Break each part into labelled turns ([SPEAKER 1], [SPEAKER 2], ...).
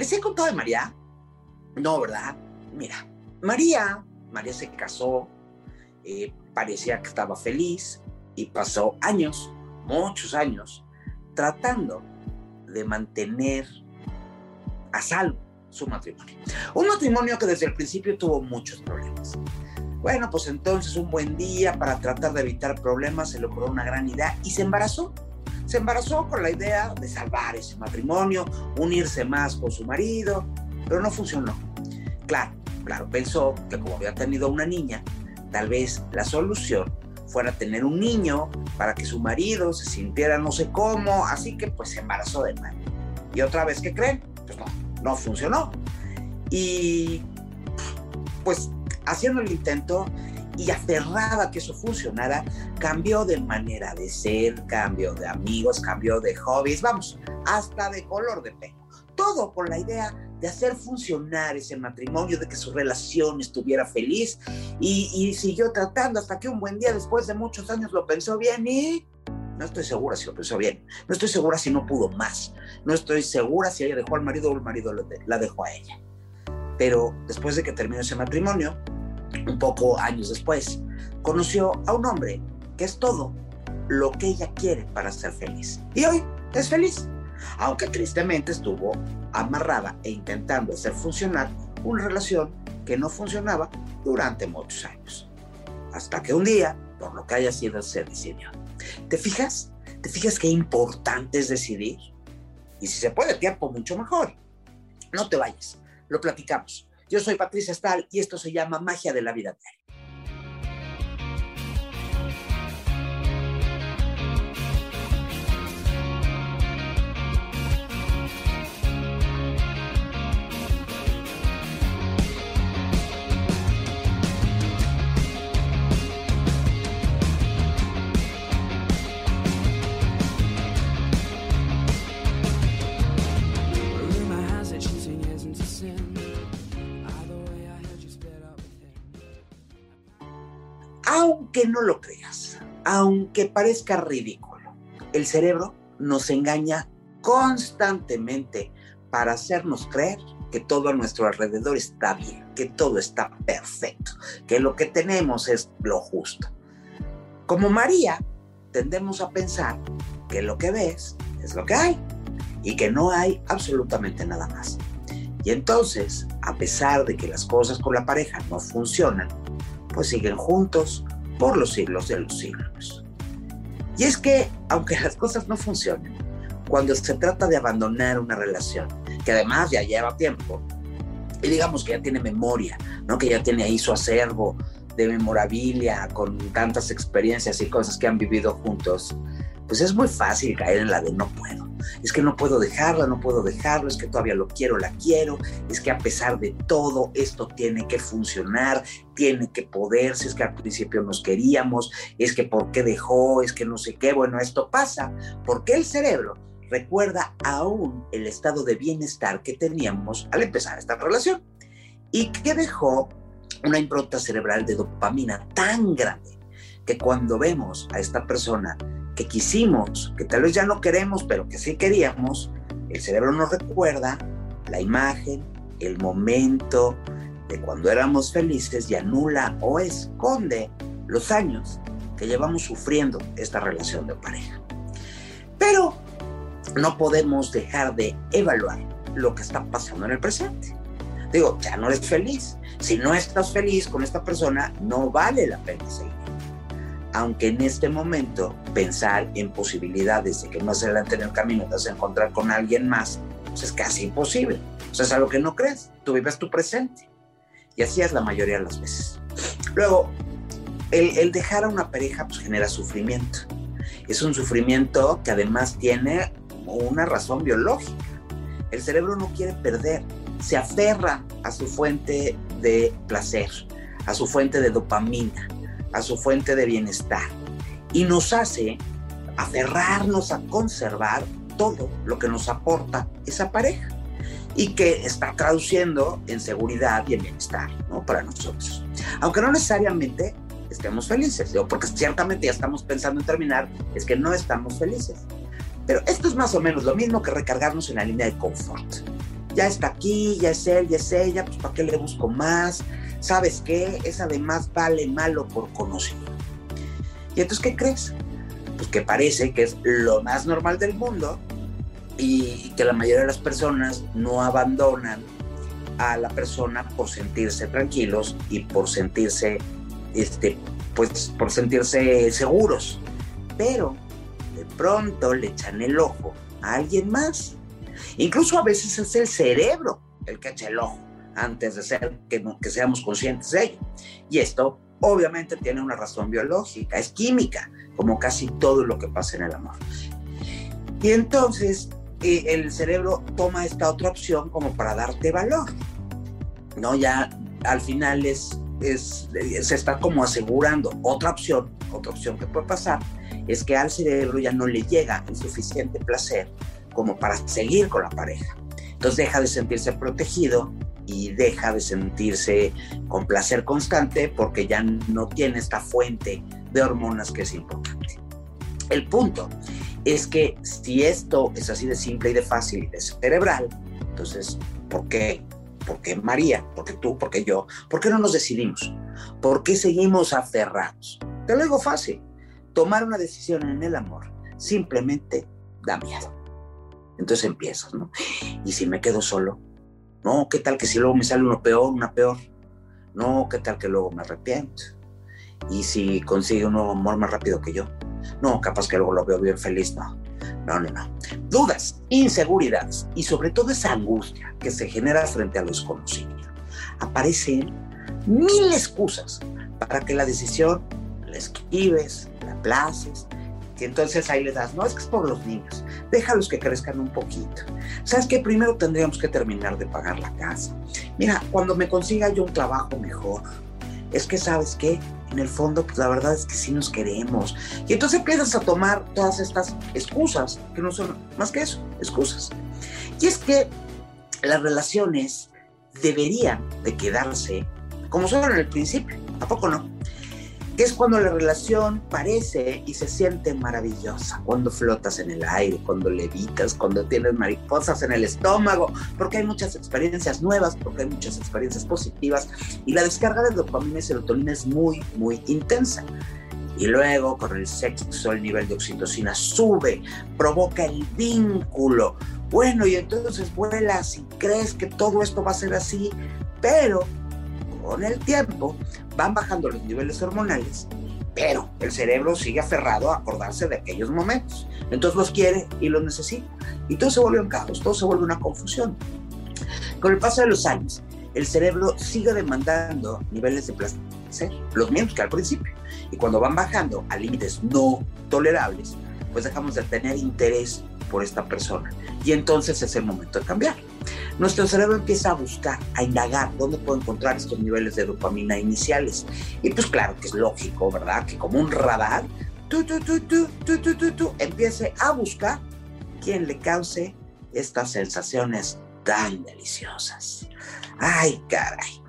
[SPEAKER 1] ¿Les he contado de María? No, ¿verdad? Mira, María, María se casó, eh, parecía que estaba feliz y pasó años, muchos años, tratando de mantener a salvo su matrimonio. Un matrimonio que desde el principio tuvo muchos problemas. Bueno, pues entonces un buen día para tratar de evitar problemas se le ocurrió una gran idea y se embarazó. Se embarazó con la idea de salvar ese matrimonio, unirse más con su marido, pero no funcionó. Claro, claro, pensó que como había tenido una niña, tal vez la solución fuera tener un niño para que su marido se sintiera no sé cómo, así que pues se embarazó de nuevo. Y otra vez, ¿qué creen? Pues no, no funcionó. Y pues haciendo el intento y aferrada que eso funcionara, cambió de manera de ser, cambió de amigos, cambió de hobbies, vamos, hasta de color de pelo. Todo con la idea de hacer funcionar ese matrimonio, de que su relación estuviera feliz y, y, siguió tratando hasta que un buen día, después de muchos años, lo pensó bien y no estoy segura si lo pensó bien, no estoy segura si no pudo más, no estoy segura si ella dejó al marido o el marido la dejó a ella. Pero después de que terminó ese matrimonio, un poco años después, conoció a un hombre que es todo lo que ella quiere para ser feliz. Y hoy es feliz aunque tristemente estuvo amarrada e intentando hacer funcionar una relación que no funcionaba durante muchos años. Hasta que un día, por lo que haya sido, se decidió. ¿Te fijas? ¿Te fijas qué importante es decidir? Y si se puede tiempo, mucho mejor. No te vayas, lo platicamos. Yo soy Patricia Stahl y esto se llama Magia de la Vida Diaria. Aunque no lo creas, aunque parezca ridículo, el cerebro nos engaña constantemente para hacernos creer que todo a nuestro alrededor está bien, que todo está perfecto, que lo que tenemos es lo justo. Como María, tendemos a pensar que lo que ves es lo que hay y que no hay absolutamente nada más. Y entonces, a pesar de que las cosas con la pareja no funcionan, pues siguen juntos por los siglos de los siglos. Y es que, aunque las cosas no funcionen, cuando se trata de abandonar una relación, que además ya lleva tiempo, y digamos que ya tiene memoria, ¿no? que ya tiene ahí su acervo de memorabilia con tantas experiencias y cosas que han vivido juntos, pues es muy fácil caer en la de no puedo es que no puedo dejarla, no puedo dejarlo, es que todavía lo quiero, la quiero, es que a pesar de todo esto tiene que funcionar, tiene que poder, si es que al principio nos queríamos, es que por qué dejó, es que no sé qué, bueno, esto pasa porque el cerebro recuerda aún el estado de bienestar que teníamos al empezar esta relación y que dejó una impronta cerebral de dopamina tan grande que cuando vemos a esta persona que quisimos, que tal vez ya no queremos, pero que sí queríamos, el cerebro nos recuerda la imagen, el momento de cuando éramos felices y anula o esconde los años que llevamos sufriendo esta relación de pareja. Pero no podemos dejar de evaluar lo que está pasando en el presente. Digo, ya no eres feliz. Si no estás feliz con esta persona, no vale la pena seguir aunque en este momento pensar en posibilidades de que más adelante en el camino te vas a encontrar con alguien más, pues es casi imposible. O sea, es algo que no crees, tú vives tu presente. Y así es la mayoría de las veces. Luego, el, dejar a una pareja pues, genera sufrimiento. Es un sufrimiento que además tiene una razón biológica. El cerebro no quiere perder, se aferra a su fuente de placer, a su fuente de dopamina a su fuente de bienestar y nos hace aferrarnos a conservar todo lo que nos aporta esa pareja y que está traduciendo en seguridad y en bienestar ¿no? para nosotros. Aunque no necesariamente estemos felices, porque ciertamente ya estamos pensando en terminar, es que no estamos felices. Pero esto es más o menos lo mismo que recargarnos en la línea de confort. ya está aquí, ya es él, ya es ella, pues ¿para qué le busco más? ¿Sabes qué? Es además vale malo por conocido. ¿Y entonces qué crees? Pues que parece que es lo más normal del mundo y que la mayoría de las personas no abandonan a la persona por sentirse tranquilos y por sentirse, este, pues, por sentirse seguros. Pero de pronto le echan el ojo a alguien más. Incluso a veces es el cerebro el que echa el ojo antes de ser que, que seamos conscientes de ello. Y esto obviamente tiene una razón biológica, es química, como casi todo lo que pasa en el amor. Y entonces eh, el cerebro toma esta otra opción como para darte valor. ¿no? Ya al final es, es, se está como asegurando otra opción, otra opción que puede pasar, es que al cerebro ya no le llega el suficiente placer como para seguir con la pareja. Entonces deja de sentirse protegido y deja de sentirse con placer constante porque ya no tiene esta fuente de hormonas que es importante. El punto es que si esto es así de simple y de fácil y de cerebral, entonces, ¿por qué ¿Por qué María? ¿Por qué tú? ¿Por qué yo? ¿Por qué no nos decidimos? ¿Por qué seguimos aferrados? Te lo digo fácil. Tomar una decisión en el amor simplemente da miedo. Entonces empiezas, ¿no? ¿Y si me quedo solo? No, ¿qué tal que si luego me sale uno peor, una peor? No, ¿qué tal que luego me arrepiento? ¿Y si consigue un nuevo amor más rápido que yo? No, capaz que luego lo veo bien feliz, no. No, no, no. Dudas, inseguridades y sobre todo esa angustia que se genera frente a lo desconocido. Aparecen mil excusas para que la decisión la esquives, la aplaces, y entonces ahí le das, no, es que es por los niños, déjalos que crezcan un poquito. ¿Sabes qué? Primero tendríamos que terminar de pagar la casa. Mira, cuando me consiga yo un trabajo mejor, es que, ¿sabes qué? en el fondo, pues la verdad es que sí nos queremos. Y entonces empiezas a tomar todas estas excusas, que no son más que eso, excusas. Y es que las relaciones deberían de quedarse como son en el principio, ¿a poco no? Es cuando la relación parece y se siente maravillosa, cuando flotas en el aire, cuando levitas, cuando tienes mariposas en el estómago, porque hay muchas experiencias nuevas, porque hay muchas experiencias positivas y la descarga de dopamina y serotonina es muy, muy intensa. Y luego con el sexo el nivel de oxitocina sube, provoca el vínculo. Bueno, y entonces vuelas y crees que todo esto va a ser así, pero con el tiempo van bajando los niveles hormonales, pero el cerebro sigue aferrado a acordarse de aquellos momentos. Entonces los quiere y los necesita. Y todo se vuelve un caos, todo se vuelve una confusión. Con el paso de los años, el cerebro sigue demandando niveles de placer, los mismos que al principio. Y cuando van bajando a límites no tolerables, pues dejamos de tener interés por esta persona. Y entonces es el momento de cambiar. Nuestro cerebro empieza a buscar, a indagar dónde puedo encontrar estos niveles de dopamina iniciales. Y pues claro que es lógico, ¿verdad? Que como un radar, tú, tú, tú, tú, tú, tú, tú, empiece a buscar quien le cause estas sensaciones tan deliciosas. Ay, caray.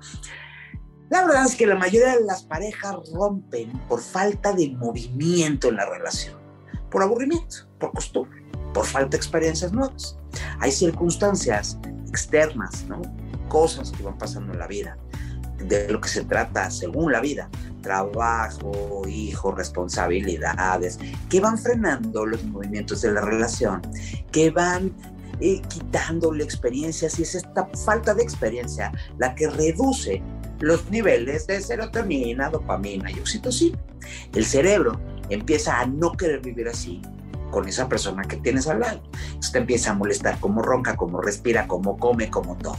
[SPEAKER 1] La verdad es que la mayoría de las parejas rompen por falta de movimiento en la relación, por aburrimiento, por costumbre por falta de experiencias nuevas. Hay circunstancias externas, ¿no? Cosas que van pasando en la vida, de lo que se trata según la vida, trabajo, hijos, responsabilidades, que van frenando los movimientos de la relación, que van eh, quitándole experiencias y es esta falta de experiencia la que reduce los niveles de serotonina, dopamina y oxitocina. El cerebro empieza a no querer vivir así con esa persona que tienes al lado. Usted empieza a molestar cómo ronca, cómo respira, cómo come, cómo todo.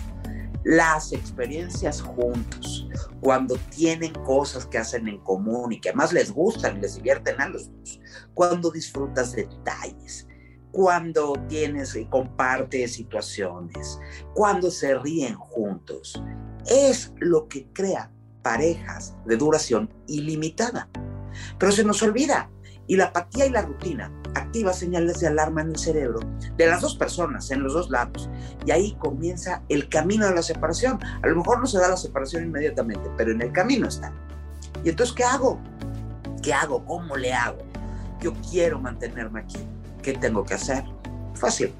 [SPEAKER 1] Las experiencias juntos, cuando tienen cosas que hacen en común y que además les gustan y les divierten a los dos, cuando disfrutas detalles, cuando tienes y compartes situaciones, cuando se ríen juntos, es lo que crea parejas de duración ilimitada. Pero se nos olvida, y la apatía y la rutina activa señales de alarma en el cerebro de las dos personas, en los dos lados. Y ahí comienza el camino de la separación. A lo mejor no se da la separación inmediatamente, pero en el camino está. Y entonces, ¿qué hago? ¿Qué hago? ¿Cómo le hago? Yo quiero mantenerme aquí. ¿Qué tengo que hacer? Fácil.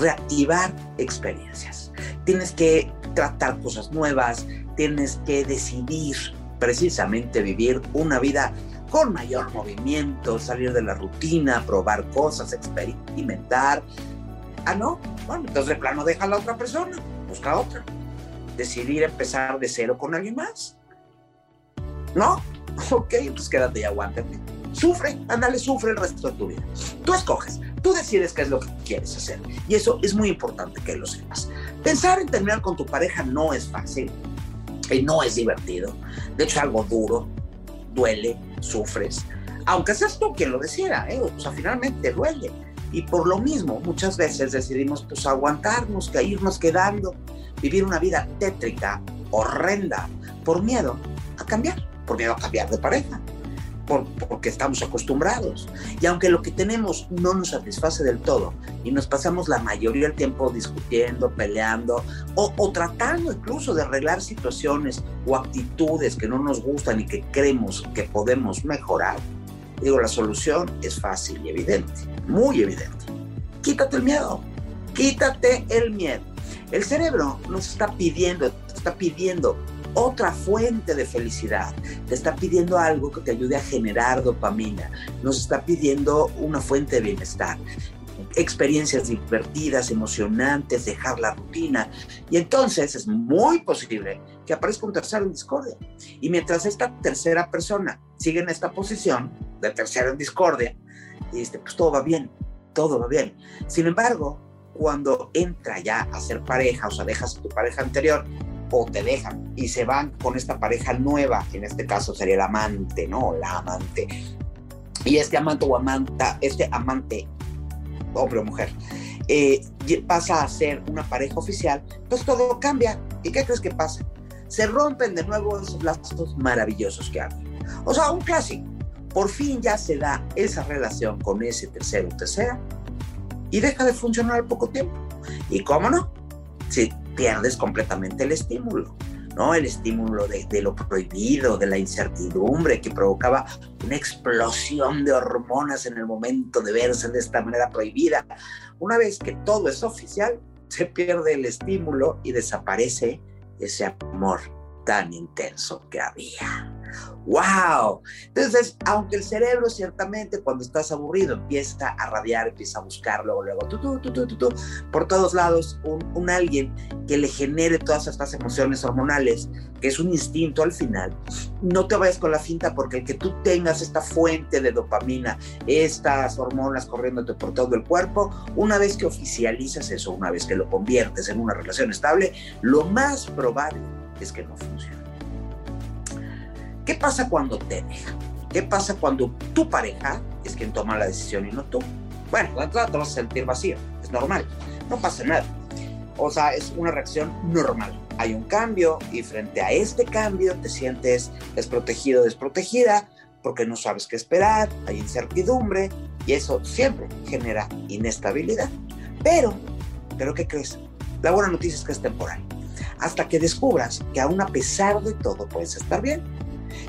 [SPEAKER 1] Reactivar experiencias. Tienes que tratar cosas nuevas, tienes que decidir precisamente vivir una vida con mayor movimiento, salir de la rutina, probar cosas, experimentar. Ah, no, bueno, entonces de plano deja a la otra persona, busca otra. Decidir empezar de cero con alguien más. ¿No? Ok, pues quédate y aguántate. Sufre, ándale, sufre el resto de tu vida. Tú escoges, tú decides qué es lo que quieres hacer. Y eso es muy importante que lo sepas. Pensar en terminar con tu pareja no es fácil y no es divertido. De hecho, es algo duro, duele, sufres. Aunque seas tú quien lo decida, ¿eh? o sea, finalmente duele. Y por lo mismo, muchas veces decidimos pues aguantarnos, que irnos quedando, vivir una vida tétrica, horrenda, por miedo a cambiar, por miedo a cambiar de pareja porque estamos acostumbrados. Y aunque lo que tenemos no nos satisface del todo y nos pasamos la mayoría del tiempo discutiendo, peleando o, o tratando incluso de arreglar situaciones o actitudes que no nos gustan y que creemos que podemos mejorar, digo, la solución es fácil y evidente, muy evidente. Quítate el miedo, quítate el miedo. El cerebro nos está pidiendo, está pidiendo otra fuente de felicidad. Te está pidiendo algo que te ayude a generar dopamina. Nos está pidiendo una fuente de bienestar. Experiencias divertidas, emocionantes, dejar la rutina. Y entonces es muy posible que aparezca un tercero en discordia. Y mientras esta tercera persona sigue en esta posición de tercero en discordia, este, pues todo va bien, todo va bien. Sin embargo, cuando entra ya a ser pareja, o sea, dejas a tu pareja anterior o te dejan y se van con esta pareja nueva, en este caso sería el amante, ¿no? La amante. Y este amante o amanta, este amante, hombre o mujer, eh, pasa a ser una pareja oficial, pues todo cambia. ¿Y qué crees que pasa? Se rompen de nuevo esos lazos maravillosos que hay. O sea, un clásico. Por fin ya se da esa relación con ese tercero o tercera y deja de funcionar al poco tiempo. ¿Y cómo no? Si pierdes completamente el estímulo, ¿no? El estímulo de, de, lo prohibido, de la incertidumbre que provocaba una explosión de hormonas en el momento de verse de esta manera prohibida. Una vez que todo es oficial, se pierde el estímulo y desaparece ese amor tan intenso que había. ¡Wow! Entonces, aunque el cerebro ciertamente cuando estás aburrido empieza a radiar, empieza a buscar luego, luego, tú, tú, tú, por todos lados, un, un, alguien que le genere todas estas emociones hormonales, que es un instinto al final, no te vayas con la finta porque el que tú tengas esta fuente de dopamina, estas hormonas corriéndote por todo el cuerpo, una vez que oficializas eso, una vez que lo conviertes en una relación estable, lo más probable es que no funcione. ¿Qué pasa cuando te deja? ¿Qué pasa cuando tu pareja es quien toma la decisión y no tú? Bueno, de entrada te vas a sentir vacío, es normal, no pasa nada. O sea, es una reacción normal. Hay un cambio y frente a este cambio te sientes desprotegido, desprotegida, porque no sabes qué esperar, hay incertidumbre y eso siempre genera inestabilidad. Pero, ¿pero qué crees? La buena noticia es que es temporal hasta que descubras que aún a pesar de todo puedes estar bien.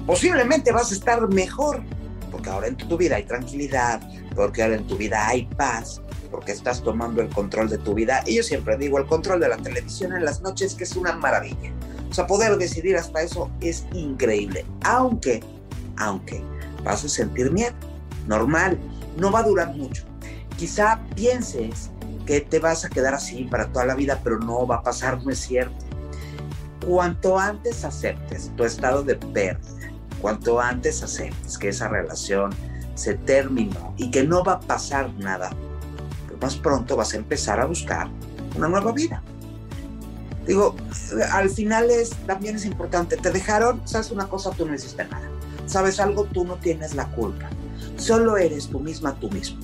[SPEAKER 1] Posiblemente vas a estar mejor, porque ahora en tu vida hay tranquilidad, porque ahora en tu vida hay paz, porque estás tomando el control de tu vida. Y yo siempre digo, el control de la televisión en las noches que es una maravilla. O sea, poder decidir hasta eso es increíble. Aunque, aunque vas a sentir miedo, normal, no va a durar mucho. Quizá pienses que te vas a quedar así para toda la vida, pero no va a pasar, no es cierto cuanto antes aceptes tu estado de pérdida, cuanto antes aceptes que esa relación se terminó y que no va a pasar nada, pues más pronto vas a empezar a buscar una nueva vida. Digo, al final es, también es importante, te dejaron, sabes una cosa, tú no hiciste nada. Sabes algo, tú no tienes la culpa. Solo eres tú misma, tú mismo.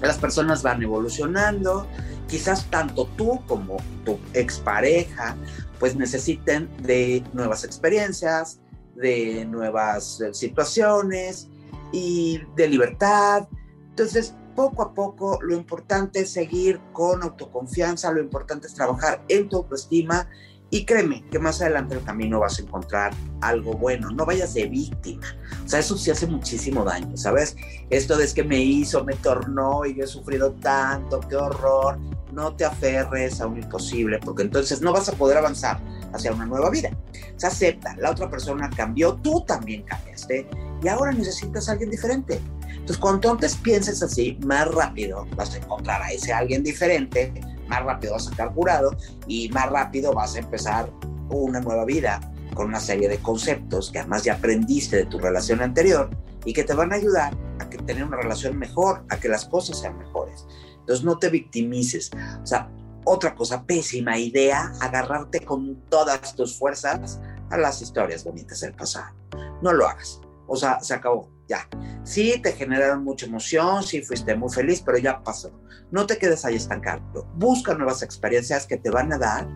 [SPEAKER 1] Las personas van evolucionando, quizás tanto tú como tu expareja pues necesiten de nuevas experiencias, de nuevas eh, situaciones y de libertad. Entonces, poco a poco, lo importante es seguir con autoconfianza, lo importante es trabajar en tu autoestima Y créeme que más adelante en el camino vas a encontrar algo bueno. No vayas de víctima. O sea, eso sí hace muchísimo daño, ¿sabes? Esto de es que me hizo, me tornó y yo he sufrido tanto, qué horror. No te aferres a un imposible, porque entonces no vas a poder avanzar hacia una nueva vida. Se acepta, la otra persona cambió, tú también cambiaste y ahora necesitas a alguien diferente. Entonces, cuanto antes pienses así, más rápido vas a encontrar a ese alguien diferente, más rápido vas a estar curado y más rápido vas a empezar una nueva vida con una serie de conceptos que además ya aprendiste de tu relación anterior y que te van a ayudar a que tener una relación mejor, a que las cosas sean mejores. Entonces no te victimices. O sea, otra cosa, pésima idea, agarrarte con todas tus fuerzas a las historias bonitas del pasado. No lo hagas. O sea, se acabó, ya. Sí, te generaron mucha emoción, sí fuiste muy feliz, pero ya pasó. No te quedes ahí estancado. Busca nuevas experiencias que te van a dar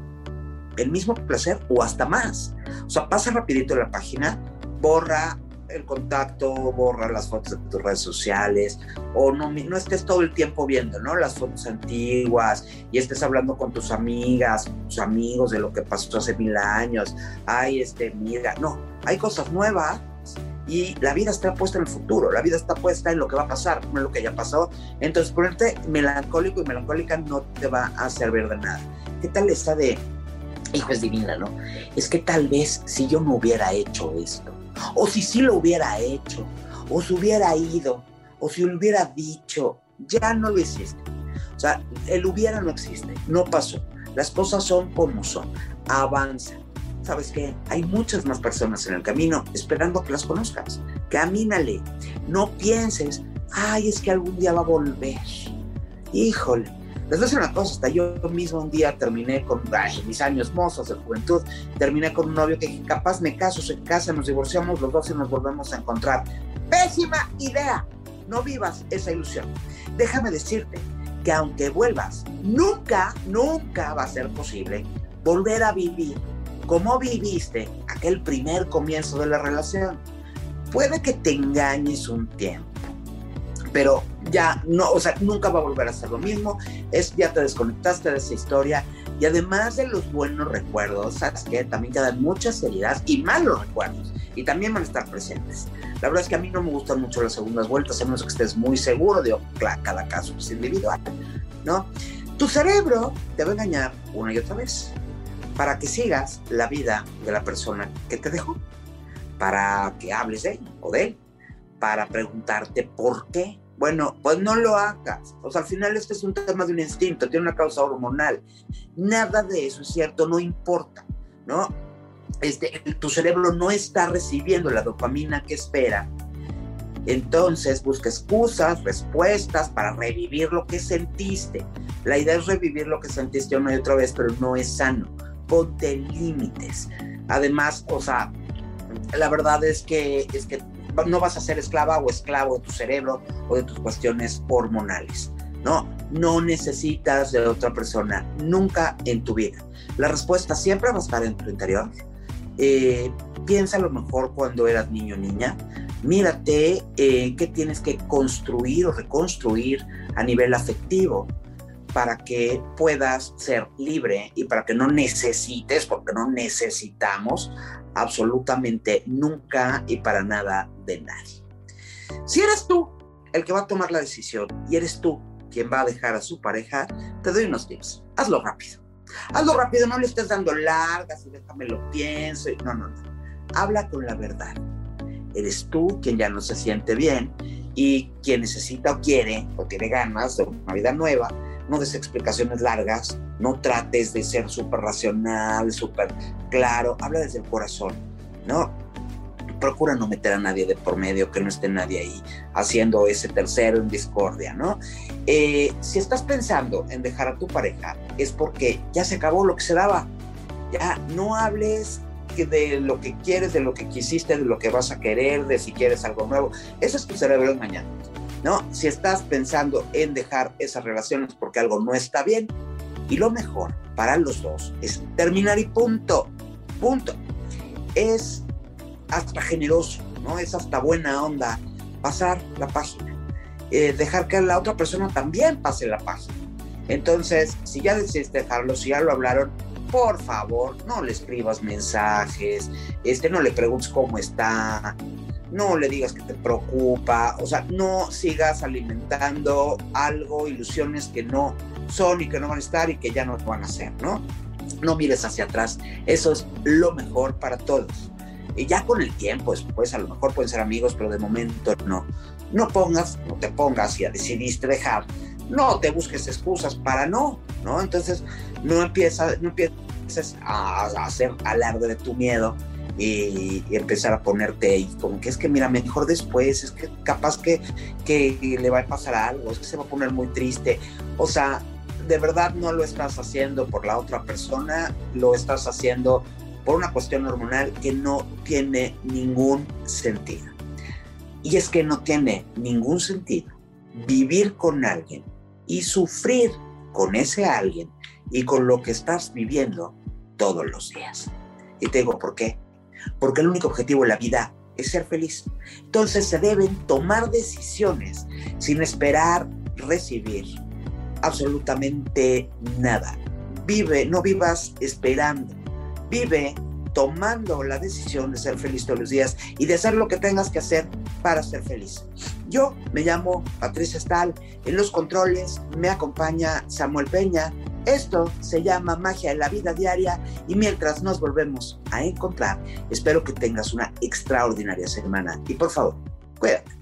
[SPEAKER 1] el mismo placer o hasta más. O sea, pasa rapidito la página, borra el contacto, borra las fotos de tus redes sociales, o no, no estés todo el tiempo viendo, ¿no? Las fotos antiguas y estés hablando con tus amigas, tus amigos de lo que pasó hace mil años. Ay, este, mira, no, hay cosas nuevas y la vida está puesta en el futuro, la vida está puesta en lo que va a pasar, no en lo que ya pasó. Entonces, ponerte melancólico y melancólica no te va a servir de nada. ¿Qué tal esta de, hijo es divina, ¿no? Es que tal vez si yo no hubiera hecho esto, o si sí lo hubiera hecho, o si hubiera ido, o si hubiera dicho, ya no lo hiciste. O sea, el hubiera no existe, no pasó. Las cosas son como son, avanza. ¿Sabes qué? Hay muchas más personas en el camino esperando que las conozcas. Camínale. No pienses, ay, es que algún día va a volver. Híjole, les voy a una cosa, hasta yo mismo un día terminé con mis años mozos de juventud, terminé con un novio que capaz me caso, se casa, nos divorciamos los dos y nos volvemos a encontrar. Pésima idea. No vivas esa ilusión. Déjame decirte que aunque vuelvas, nunca, nunca va a ser posible volver a vivir como viviste aquel primer comienzo de la relación. Puede que te engañes un tiempo, pero ya no, o sea, nunca va a volver a ser lo mismo, es, ya te desconectaste de esa historia y además de los buenos recuerdos, ¿sabes qué? También quedan muchas heridas y malos recuerdos y también van a estar presentes. La verdad es que a mí no me gustan mucho las segundas vueltas, a menos que estés muy seguro de que cada caso es individual, ¿no? Tu cerebro te va a engañar una y otra vez para que sigas la vida de la persona que te dejó, para que hables de él o de él, para preguntarte por qué bueno, pues no lo hagas. O sea, al final este es un tema de un instinto, tiene una causa hormonal. Nada de eso es cierto, no importa, ¿no? Este, tu cerebro no está recibiendo la dopamina que espera. Entonces busca excusas, respuestas para revivir lo que sentiste. La idea es revivir lo que sentiste una y otra vez, pero no es sano. Ponte límites. Además, o sea, la verdad es que, es que no vas a ser esclava o esclavo de tu cerebro o de tus cuestiones hormonales. No, no necesitas de otra persona nunca en tu vida. La respuesta siempre va a estar en tu interior. Eh, piensa a lo mejor cuando eras niño o niña. Mírate eh, qué tienes que construir o reconstruir a nivel afectivo para que puedas ser libre y para que no necesites, porque no necesitamos absolutamente nunca y para nada de nadie. Si eres tú el que va a tomar la decisión y eres tú quien va a dejar a su pareja, te doy unos tips. Hazlo rápido. Hazlo rápido, no le estés dando largas y déjame lo pienso. No, no, no. Habla con la verdad. Eres tú quien ya no se siente bien y quien necesita o quiere o tiene ganas de una vida nueva no des explicaciones largas, no trates de ser súper racional, súper claro, habla desde el corazón, ¿no? Procura no meter a nadie de por medio, que no esté nadie ahí haciendo ese tercero en discordia, ¿no? Eh, si estás pensando en dejar a tu pareja, es porque ya se acabó lo que se daba. Ya no hables de lo que quieres, de lo que quisiste, de lo que vas a querer, de si quieres algo nuevo. Eso es tu cerebro mañana. ¿No? Si estás pensando en dejar esas relaciones porque algo no está bien, y lo mejor para los dos es terminar y punto, punto. Es hasta generoso, ¿no? Es hasta buena onda pasar la página, eh, dejar que la otra persona también pase la página. Entonces, si ya decidiste dejarlo, si ya lo hablaron, por favor, no le escribas mensajes, este, no le preguntes cómo está, no le digas que te preocupa, o sea, no sigas alimentando algo, ilusiones que no son y que no van a estar y que ya no van a ser, ¿no? No mires hacia atrás, eso es lo mejor para todos. Y ya con el tiempo, después a lo mejor pueden ser amigos, pero de momento no. No pongas, no te pongas, ya decidiste dejar, no te busques excusas para no, ¿no? Entonces, no empiezas, no empieces a, hacer alarde de tu miedo y, empezar a ponerte ahí, como que es que mira, mejor después, es que capaz que, que le va a pasar algo, es que se va a poner muy triste. O sea, de verdad no lo estás haciendo por la otra persona, lo estás haciendo por una cuestión hormonal que no tiene ningún sentido. Y es que no tiene ningún sentido vivir con alguien y sufrir con ese alguien y con lo que estás viviendo todos los días. Y te digo, ¿por qué? Porque el único objetivo de la vida es ser feliz. Entonces se deben tomar decisiones sin esperar recibir absolutamente nada. Vive, no vivas esperando. Vive tomando la decisión de ser feliz todos los días y de hacer lo que tengas que hacer para ser feliz. Yo me llamo Patricia Stahl, en los controles me acompaña Samuel Peña. Esto se llama Magia de la Vida Diaria y mientras nos volvemos a encontrar, espero que tengas una extraordinaria semana y por favor, cuídate.